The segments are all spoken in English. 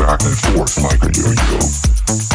back and forth like a yo-yo.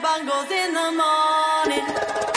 bangles in the morning.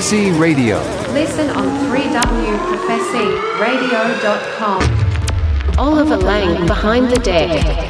Profecy Radio. Listen on 3wprofecyradio.com. Oliver Lang behind the deck.